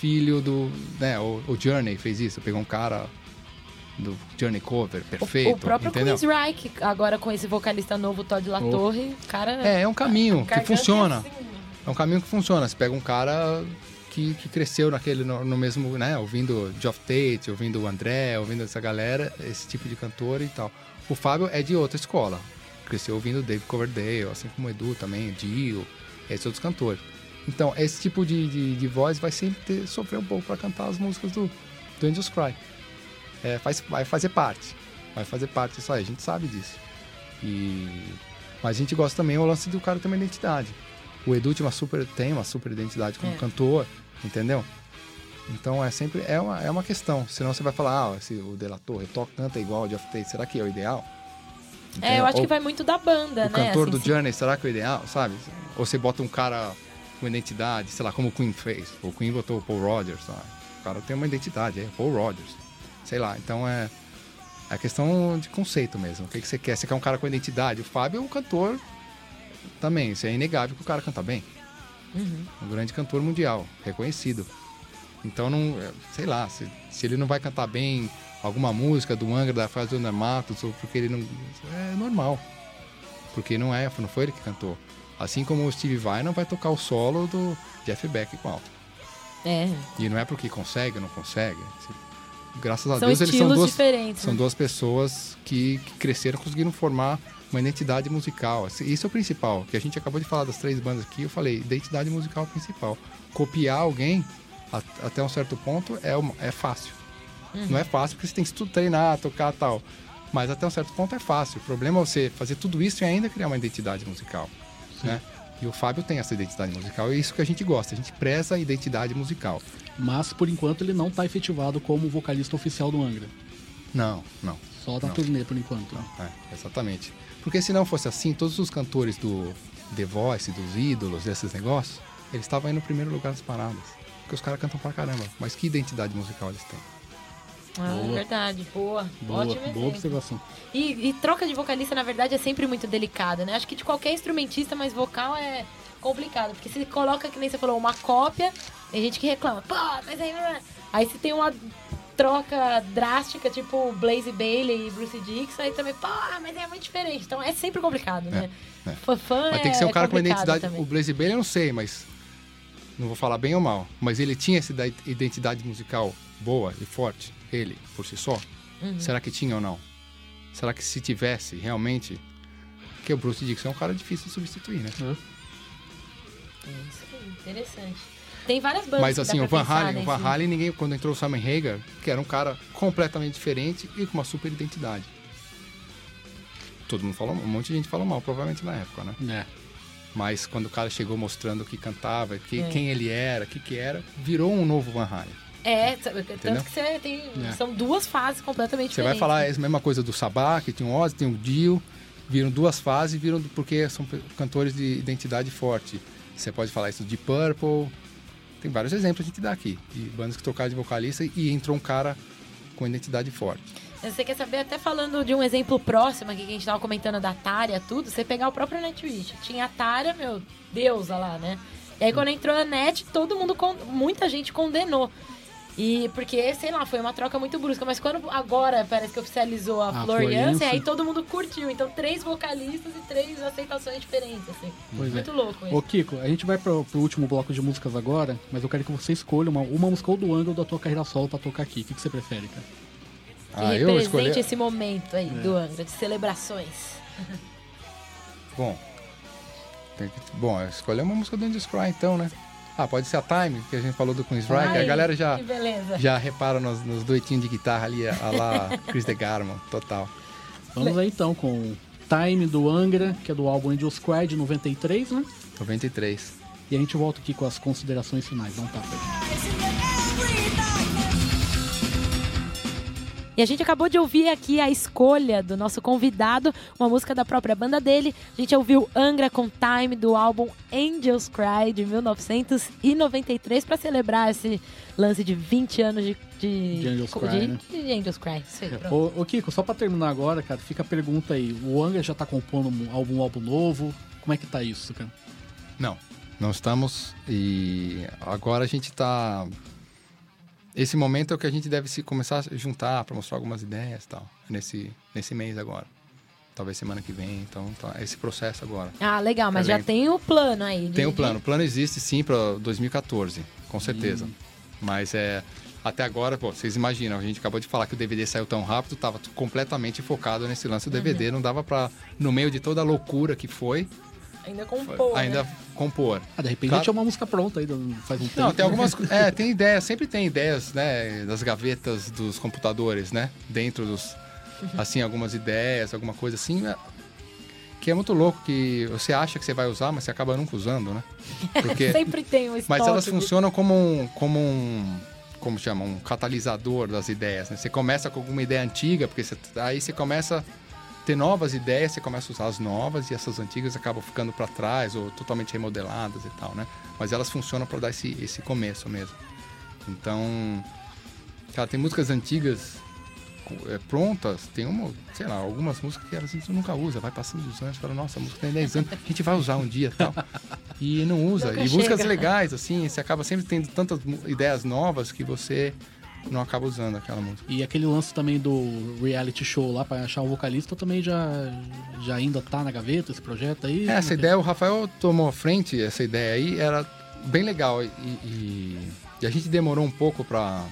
filho do. Né, o, o Journey fez isso, pegou um cara do Journey Cover, o- perfeito. o próprio entendeu? Queensryche, agora com esse vocalista novo, Todd Latorre, o cara... É, é um caminho que funciona. assim. É um caminho que funciona. Você pega um cara que, que cresceu naquele, no, no mesmo, né? Ouvindo Geoff Tate, ouvindo o André, ouvindo essa galera, esse tipo de cantor e tal. O Fábio é de outra escola. Cresceu ouvindo Dave Coverdale, assim como o Edu também, Dio, esses outros cantores. Então, esse tipo de, de, de voz vai sempre ter, sofrer um pouco para cantar as músicas do, do Angels Cry. É, faz, vai fazer parte. Vai fazer parte disso aí, a gente sabe disso. E... Mas a gente gosta também o lance do cara ter uma identidade. O Edu tinha uma super, tem uma super identidade como É. cantor, entendeu? Então é sempre é uma, é uma questão. Senão você vai falar, ah, esse, o Delator, toca canta igual o Geoff Tate, será que é o ideal? É, eu acho Ou que vai muito da banda, o né? cantor assim, do Journey, será que é o ideal, sabe? Ou você bota um cara com identidade, sei lá, como o Queen fez. O Queen botou o Paul Rogers, sabe? O cara tem uma identidade, é Paul Rogers. Sei lá, então é é questão de conceito mesmo. O que, que você quer? Você quer um cara com identidade? O Fábio é um cantor também, isso é inegável que o cara canta bem. Uhum. Um grande cantor mundial, reconhecido. Então, não, é, sei lá, se, se ele não vai cantar bem alguma música do Angra, da André Matos, ou porque ele não. É normal. Porque não é, não foi ele que cantou. Assim como o Steve Vai não vai tocar o solo do Jeff Beck com alto. É, E não é porque consegue ou não consegue. Se- Graças a são Deus eles são duas, diferentes. são né? duas pessoas que, que cresceram, conseguiram formar uma identidade musical. Esse- Isso é o principal. Que a gente acabou de falar das três bandas aqui, eu falei, identidade musical principal. Copiar alguém até um certo ponto é, uma- é fácil. Uhum. Não é fácil porque você tem que estu- treinar, tocar tal. Mas até um certo ponto é fácil. O problema é você fazer tudo isso e ainda criar uma identidade musical. Né? E o Fábio tem essa identidade musical e é isso que a gente gosta. A gente preza a identidade musical. Mas, por enquanto, ele não tá efetivado como vocalista oficial do Angra. Não, não. Só da Não. turnê, por enquanto. É, exatamente. Porque se não fosse assim, todos os cantores do The Voice, dos ídolos, desses negócios, Eles estavam aí no primeiro lugar das paradas. Porque os caras cantam pra caramba. Mas que identidade musical eles têm? Ah, Boa. verdade. Boa. Boa, Ótimo boa observação. E, e troca de vocalista, na verdade, é sempre muito delicada, né? Acho que de qualquer instrumentista, mas vocal é complicado. Porque se coloca, que nem você falou, uma cópia, tem gente que reclama, pô, mas aí. Aí se tem uma troca drástica, tipo Blaze Bailey e Bruce Dixon, aí também, pô, mas é muito diferente. Então é sempre complicado, né? é. Fã, fã Mas é, tem que ser um é cara com uma identidade. também. O Blaze Bailey eu não sei, mas. Não vou falar bem ou mal. Mas ele tinha essa ida- identidade musical boa e forte, ele, por si só? Uhum. Será que tinha ou não? Será que se tivesse, realmente. Porque o Bruce Dixon é um cara difícil de substituir, né? É isso aí, interessante. Tem várias bandas Mas que assim, dá o Van Halen, o Van Halen, ninguém, quando entrou o Simon Hagar, que era um cara completamente diferente e com uma super identidade. Todo mundo falou, um monte de gente falou mal, provavelmente na época, né? É. Mas quando o cara chegou mostrando o que cantava, que, É. quem ele era, o que que era, virou um novo Van Halen. É, sabe, tanto Entendeu? que você tem. É. São duas fases completamente Você vai falar é a mesma coisa do Sabá, que tinha o Ozzy, tem o Dio, viram duas fases, viram porque são cantores de identidade forte. Você pode falar isso de Purple, tem vários exemplos que a gente dá aqui, de bandas que trocaram de vocalista e entrou um cara com identidade forte. Você quer saber, até falando de um exemplo próximo aqui, que a gente tava comentando da Tária, tudo, você pegar o próprio Nightwish. Tinha a Tária, meu, deusa lá, né? E aí quando entrou a Net, todo mundo, muita gente condenou. E porque, sei lá, foi uma troca muito brusca. Mas quando agora parece que oficializou a, A Florian, Florian, aí todo mundo curtiu. Então, três vocalistas e três aceitações diferentes, assim. Pois é. muito louco isso. Ô Kiko, a gente vai pro, pro último bloco de músicas agora, mas eu quero que você escolha uma, uma música ou do Angle ou da tua carreira solo pra tocar aqui. O que, que você prefere, cara? Que Ah, eu represente escolhi. esse momento aí É. do Angra, de celebrações. Bom, tem que... Bom, escolher uma música do Indus Cry então, né? Ah, pode ser a Time, que a gente falou do Queen's Strike. Ai, A galera já, já repara nos, nos duetinhos de guitarra ali, a lá *laughs* Chris DeGarmo, total. Vamos aí então com Time do Angra, que é do álbum Angels Cry de 93, né? 93. E a gente volta aqui com as considerações finais. Dá um tapa E a gente acabou de ouvir aqui a escolha do nosso convidado, uma música da própria banda dele. A gente ouviu Angra com Time do álbum Angels Cry de 1993 para celebrar esse lance de 20 anos de de, De Angels Cry, de, né? de Angels Cry. Isso aí, pronto. Ô, ô, Kiko, só pra terminar agora, cara, fica a pergunta aí. O Angra já tá compondo um- algum álbum novo? Como é que tá isso, cara? Não, não estamos. E agora a gente tá. Esse momento é o que a gente deve se começar a juntar para mostrar algumas ideias e tal. Nesse, nesse mês agora. Talvez semana que vem. Então, tá esse processo agora. Ah, legal, mas Tá já bem. tem o plano aí. de- Tem o plano. O plano existe sim para 2014, com certeza. Hum. Mas é. Até agora, pô, vocês imaginam, a gente acabou de falar que o DVD saiu tão rápido, tava t- completamente focado nesse lance do DVD, não dava para no meio de toda a loucura que foi, Ainda compor, ainda né? compor. Ah, de repente Claro. tinha uma música pronta aí, faz um tempo. Não, tem né? algumas. co- É, tem ideias, sempre tem ideias, né? Das gavetas dos computadores, né? Dentro dos. Assim, algumas ideias, alguma coisa assim. é, Que é muito louco, que você acha que você vai usar, mas você acaba nunca usando, né? Porque. *laughs* Sempre tem um mas elas de- funcionam como um. Como um como chama? Um catalisador das ideias, né? Você começa com alguma ideia antiga, porque você, aí você começa ter novas ideias, você começa a usar as novas e essas antigas acabam ficando para trás ou totalmente remodeladas e tal, né? Mas elas funcionam para dar esse, esse começo mesmo. Então, cara, tem músicas antigas é, prontas, tem uma, sei lá, algumas músicas que elas a gente nunca usa, vai passando os anos, fala, nossa, a música tem 10 anos, a gente vai usar um dia e tal. *laughs* E não usa. Nunca e músicas chega. legais, assim, você acaba sempre tendo tantas ideias novas que você não acaba usando aquela música. E aquele lance também do reality show lá pra achar o vocalista também já, já ainda tá na gaveta, esse projeto aí? É, essa ideia, o Rafael tomou à frente, essa ideia aí, era bem legal. E, e- e a gente demorou um pouco pra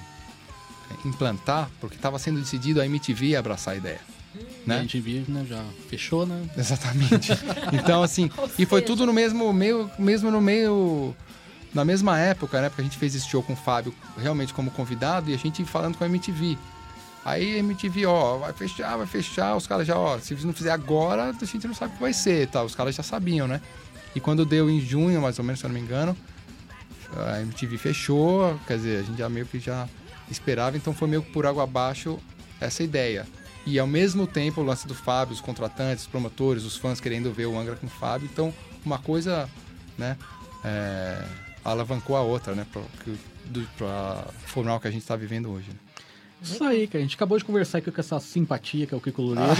implantar, porque estava sendo decidido a MTV abraçar a ideia. Né? A gente viu, né? Já fechou, né? Exatamente. Então, assim, *laughs* e foi tudo no mesmo meio, mesmo no meio. Na mesma época, né? Porque a gente fez esse show com o Fábio realmente como convidado e a gente falando com a MTV. Aí a MTV, ó, vai fechar, vai fechar, os caras já, ó, se não fizer agora, a gente não sabe o que vai ser, tá? Os caras já sabiam, né? E quando deu em junho, mais ou menos, se eu não me engano, a MTV fechou, quer dizer, a gente já meio que já esperava, então foi meio que por água abaixo essa ideia. E ao mesmo tempo o lance do Fábio, os contratantes, os promotores, os fãs querendo ver o Angra com o Fábio, então uma coisa, né, é, alavancou a outra, né? Que, pra formar o que a gente tá vivendo hoje. né? Isso aí, cara. A gente acabou de conversar aqui com essa simpatia que é o Kiko Loureiro.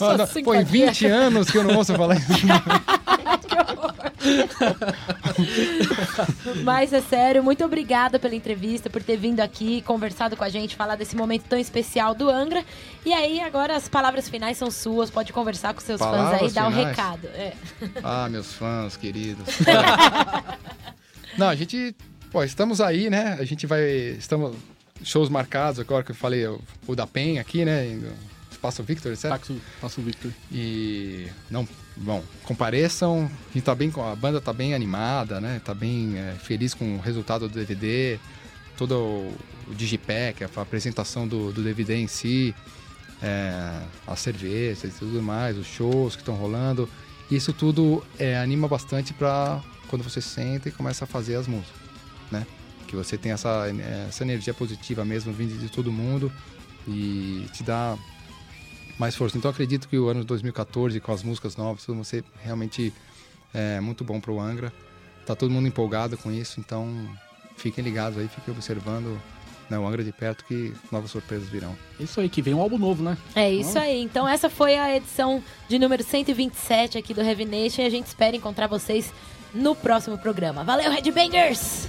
Ah, *laughs* simpatia. 20 anos que eu não ouço falar isso. *laughs* *laughs* Mas é sério, muito obrigada pela entrevista, por ter vindo aqui, conversado com a gente, falar desse momento tão especial do Angra. E aí, agora as palavras finais são suas, pode conversar com seus fãs aí Palavras e dar o finais? recado. É. *laughs* Ah, meus fãs queridos. *laughs* Não, a gente, pô, estamos aí, né? A gente vai, estamos shows marcados agora que eu falei, o, o da PEN aqui, né? Espaço Victor, etc. Passo, passo Victor. E não, bom, compareçam. A tá bem, a banda tá bem animada, né? Tá bem é, feliz com o resultado do DVD, todo o, o Digipack, a apresentação do, do DVD em si, é, as cervejas e tudo mais, os shows que estão rolando. Isso tudo é, anima bastante para quando você senta e começa a fazer as músicas, né? Que você tem essa, essa energia positiva mesmo vindo de todo mundo e te dá mais força. Então eu acredito que o ano de 2014, com as músicas novas, tudo vai ser realmente é, muito bom para o Angra. Tá todo mundo empolgado com isso, então fiquem ligados aí, fiquem observando né, o Angra de perto que novas surpresas virão. Isso aí, que vem um álbum novo, né? É isso aí. Então essa foi a edição de número 127 aqui do Heavy Nation e a gente espera encontrar vocês no próximo programa. Valeu, Headbangers!